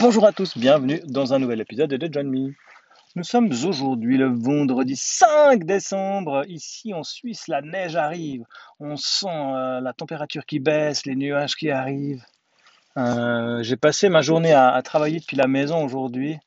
Bonjour à tous, bienvenue dans un nouvel épisode de Join Me. Nous sommes aujourd'hui le vendredi 5 décembre. Ici en Suisse, la neige arrive. On sent euh, la température qui baisse, les nuages qui arrivent. Euh, j'ai passé ma journée à travailler depuis la maison aujourd'hui.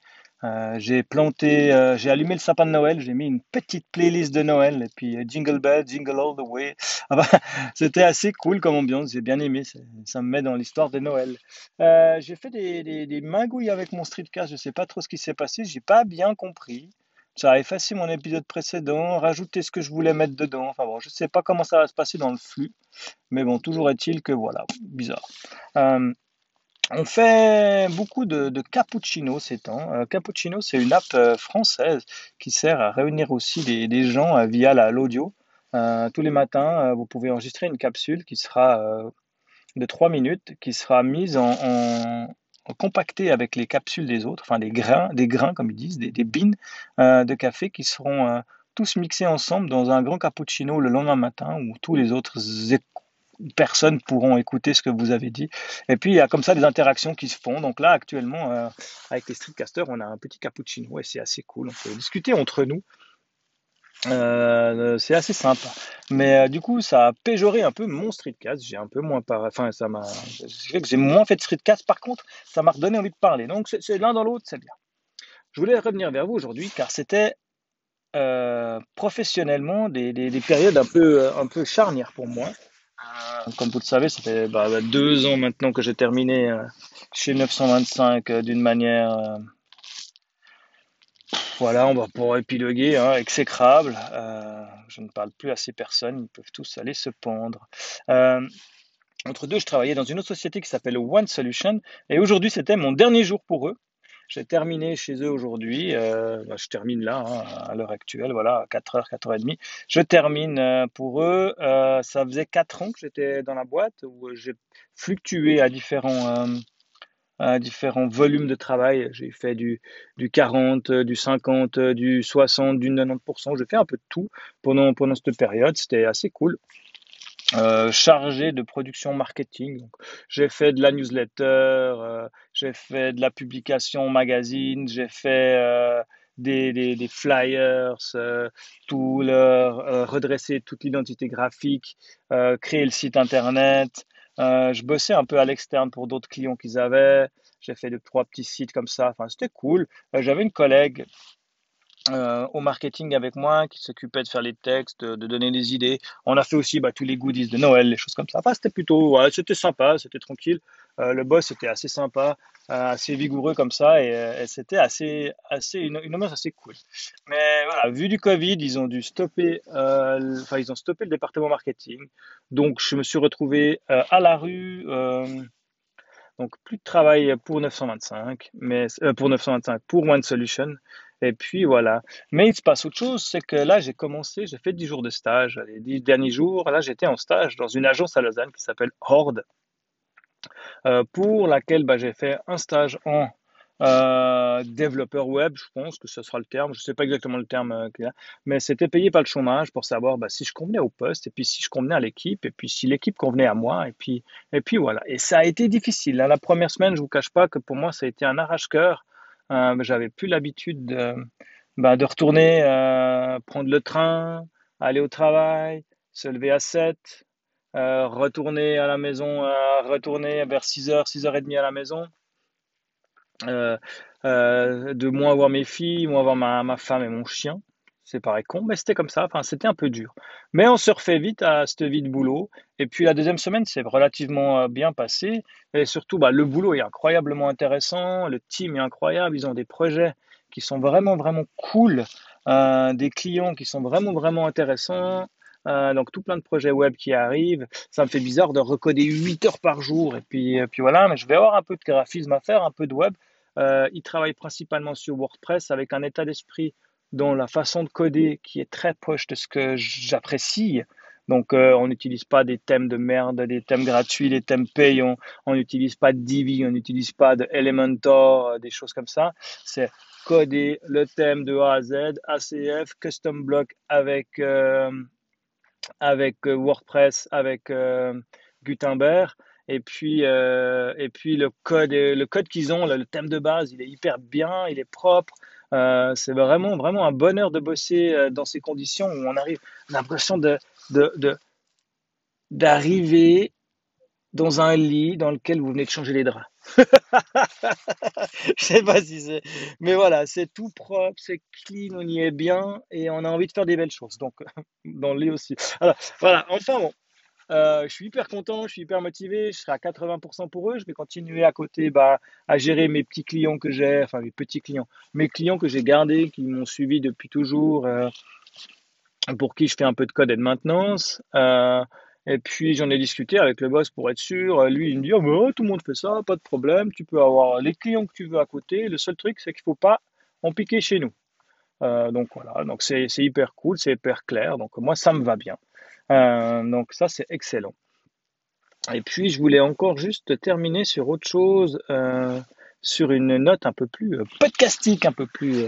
Euh, j'ai planté, euh, j'ai allumé le sapin de Noël, j'ai mis une petite playlist de Noël et puis euh, Jingle Bell, Jingle All the Way. Ah bah, c'était assez cool comme ambiance, j'ai bien aimé, ça, me met dans l'histoire de Noël. J'ai fait des, des, magouilles avec mon streetcast, je sais pas trop ce qui s'est passé, j'ai pas bien compris. Ça a effacé mon épisode précédent, rajouté ce que je voulais mettre dedans. Enfin bon, je sais pas comment ça va se passer dans le flux, mais bon, toujours est-il que voilà, bizarre. On fait beaucoup de, cappuccino ces temps. Euh, cappuccino, c'est une app euh, française qui sert à réunir aussi des, gens euh, via la- l'audio. Tous les matins, vous pouvez enregistrer une capsule qui sera de 3 minutes, qui sera mise en, en- avec les capsules des autres, enfin des grains, des grains comme ils disent, des, des de café qui seront tous mixés ensemble dans un grand cappuccino le lendemain matin où tous les autres personnes pourront écouter ce que vous avez dit. Et puis, il y a comme ça des interactions qui se font. Donc là, actuellement, euh, avec les streetcasters, on a un petit cappuccino et c'est assez cool. On peut discuter entre nous. Euh, c'est assez sympa. Mais euh, du coup, ça a péjoré un peu mon streetcast. J'ai un peu moins. Enfin, ça m'a... J'ai moins fait de streetcast. Par contre, ça m'a redonné envie de parler. Donc, c'est l'un dans l'autre, c'est bien. Je voulais revenir vers vous aujourd'hui car c'était professionnellement des, des, des périodes un peu, un peu charnières pour moi. Comme vous le savez, ça fait bah, bah, deux ans maintenant que j'ai terminé euh, chez 925 euh, d'une manière, euh, voilà, on va épiloguer, hein, exécrable. Je ne parle plus à ces personnes, ils peuvent tous aller se pendre. Entre deux, je travaillais dans une autre société qui s'appelle One Solution, et aujourd'hui c'était mon dernier jour pour eux. J'ai terminé chez eux aujourd'hui, euh, bah, je termine là, hein, à l'heure actuelle, voilà, à 4h, 4h30. Je termine euh, pour eux. Euh, ça faisait 4 ans que j'étais dans la boîte où j'ai fluctué à différents, volumes de travail. J'ai fait du, du 40, euh, du 50, euh, du 60%, du 90%. J'ai fait un peu de tout pendant, pendant cette période. C'était assez cool euh, chargé de production marketing. J'ai fait de la newsletter, euh, j'ai fait de la publication magazine, j'ai fait euh, des, des, flyers, tout euh, redresser toute l'identité graphique, créer le site internet. Je bossais un peu à l'externe pour d'autres clients qu'ils avaient. J'ai fait deux, trois petits sites comme ça. Enfin, c'était cool. J'avais une collègue euh, au marketing avec moi qui s'occupait de faire les textes, de, donner des idées. On a fait aussi bah, tous les goodies de Noël, les choses comme ça. C'était plutôt, c'était sympa, c'était tranquille. Euh, le boss était assez sympa, euh, assez vigoureux comme ça, et, c'était assez, assez une, une ambiance assez cool. Mais voilà, vu du Covid, ils ont dû stopper, enfin ils ont stoppé le département marketing. Donc je me suis retrouvé à la rue. donc plus de travail pour 925, mais pour 925 pour One Solution. Et puis voilà. Mais il se passe autre chose, c'est que là j'ai commencé, j'ai fait 10 jours de stage, les 10 derniers jours, là j'étais en stage dans une agence à Lausanne qui s'appelle Horde, euh, pour laquelle bah, j'ai fait un stage en euh, développeur web, je pense que ce sera le terme, je sais pas exactement le terme euh, qu'il y a, mais c'était payé par le chômage pour savoir bah, si je convenais au poste, et puis si je convenais à l'équipe, et puis si l'équipe convenait à moi, et puis, et puis voilà. Et ça a été difficile. hein. La première semaine, je vous cache pas que pour moi, ça a été un arrache-cœur. Euh, j'avais plus l'habitude de, bah, de retourner, euh, prendre le train, aller au travail, se lever à 7, euh, retourner à la maison, retourner vers 6h, 6h30 à la maison de moins voir mes filles, moins voir ma, ma femme et mon chien. C'est pareil con, mais c'était comme ça. Enfin, c'était un peu dur. Mais on se refait vite à cette vie de boulot. Et puis la deuxième semaine, c'est relativement euh, bien passé. Et surtout, bah, le boulot est incroyablement intéressant. Le team est incroyable. Ils ont des projets qui sont vraiment, vraiment cool. Euh, des clients qui sont vraiment, vraiment intéressants. Euh, donc tout plein de projets web qui arrivent. Ça me fait bizarre de recoder 8 heures par jour. Et puis, puis voilà, mais je vais avoir un peu de graphisme à faire, un peu de web. Euh, il travaille principalement sur WordPress avec un état d'esprit dans la façon de coder qui est très proche de ce que j'apprécie. Donc, euh, on n'utilise pas des thèmes de merde, des thèmes gratuits, des thèmes payants. On n'utilise pas de Divi, on n'utilise pas de Elementor, euh, des choses comme ça. C'est coder le thème de A à Z, ACF, custom block avec, euh, avec WordPress, avec Gutenberg Et puis, et puis le code, le code qu'ils ont, le thème de base, il est hyper bien, il est propre. Euh, c'est vraiment, vraiment un bonheur de bosser euh, dans ces conditions où on arrive, on a l'impression de, d'arriver dans un lit dans lequel vous venez de changer les draps. Je sais pas si c'est, mais voilà, c'est tout propre, c'est clean, on y est bien et on a envie de faire des belles choses. Donc, dans le lit aussi. Alors, voilà, enfin bon, je suis hyper content, je suis hyper motivé, je serai à 80% pour eux. Je vais continuer à côté bah, à gérer mes petits clients que j'ai, enfin mes petits clients, mes clients que j'ai gardés, qui m'ont suivi depuis toujours, euh, pour qui je fais un peu de code et de maintenance. Euh, et puis j'en ai discuté avec le boss pour être sûr. Euh, Lui, il me dit, oh, bah, tout le monde fait ça, pas de problème, tu peux avoir les clients que tu veux à côté. Le seul truc, c'est qu'il faut pas en piquer chez nous. Euh, donc voilà, donc c'est hyper cool, c'est hyper clair. Donc moi, ça me va bien. Euh, donc ça, c'est excellent. Et puis, je voulais encore juste terminer sur autre chose, euh, sur une note un peu plus podcastique, un peu plus,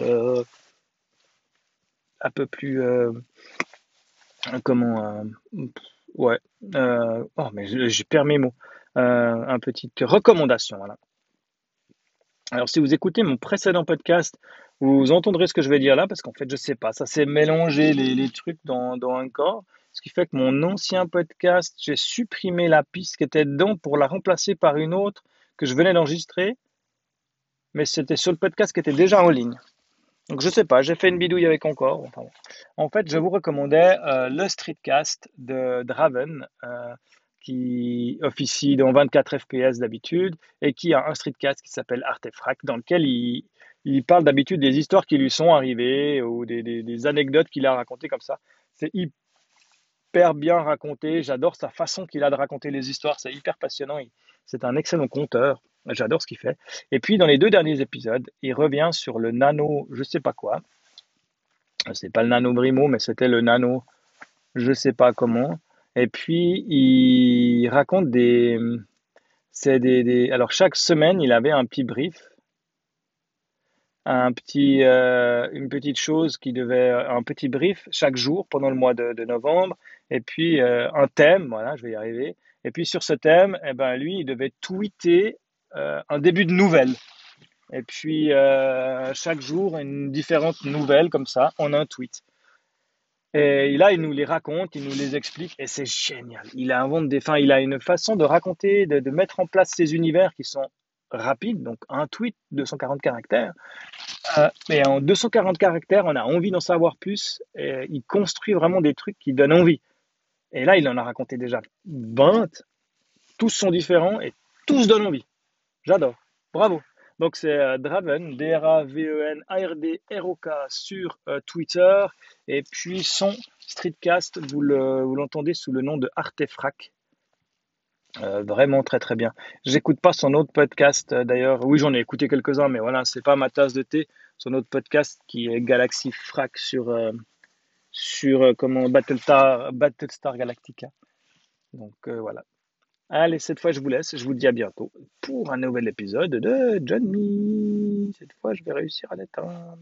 un peu plus, comment, ouais, oh, mais j'ai perds mes mots. Un petite recommandation. Alors, si vous écoutez mon précédent podcast, vous entendrez ce que je vais dire là, parce qu'en fait, je sais pas, ça s'est mélangé les, les trucs dans, dans un corps, ce qui fait que mon ancien podcast, j'ai supprimé la piste qui était dedans pour la remplacer par une autre que je venais d'enregistrer, mais c'était sur le podcast qui était déjà en ligne. Donc, je sais pas, j'ai fait une bidouille avec encore. En fait, je vous recommandais euh, le streetcast de Draven, euh, qui officie dans 24 FPS d'habitude, et qui a un streetcast qui s'appelle Artefract, dans lequel il, il parle d'habitude des histoires qui lui sont arrivées ou des, anecdotes qu'il a racontées comme ça. C'est hyper bien raconté, j'adore sa façon qu'il a de raconter les histoires, c'est hyper passionnant. C'est un excellent conteur, j'adore ce qu'il fait. Et puis, dans les deux derniers épisodes, il revient sur le nano, je sais pas quoi. C'est pas le nano Brimo, mais c'était le nano, je sais pas comment. Et puis, il raconte des, c'est des, des- alors chaque semaine, il avait un petit brief, un petit, euh, une petite chose qui devait, un petit brief chaque jour pendant le mois de, novembre, et puis euh, un thème, voilà, je vais y arriver. Et puis sur ce thème, eh ben lui, il devait tweeter euh, un début de nouvelle. Et puis euh, chaque jour, une différente nouvelle comme ça en un tweet. Et là, il nous les raconte, il nous les explique, et c'est génial. Il invente des, enfin, il a une façon de raconter, de, de mettre en place ces univers qui sont rapides. Donc un tweet, 240 caractères. Euh, et en 240 caractères, on a envie d'en savoir plus. Il construit vraiment des trucs qui donnent envie. Et là, il en a raconté déjà 20. Tous sont différents et tous donnent envie. J'adore. Bravo. Donc c'est euh, Draven, D-R-A-V-E-N, A-R-D-R-O-K sur euh, Twitter. Et puis son streetcast, vous l'entendez sous le nom de Artefrac. Euh, vraiment très très bien. J'écoute pas son autre podcast euh, d'ailleurs. Oui, j'en ai écouté quelques-uns, mais voilà, c'est pas ma tasse de thé. Son autre podcast qui est Galaxy Frac sur, euh, sur comment Battlestar, Battlestar Galactica. Donc voilà. Allez, cette fois je vous laisse. Je vous dis à bientôt pour un nouvel épisode de Johnny. Cette fois, je vais réussir à l'éteindre.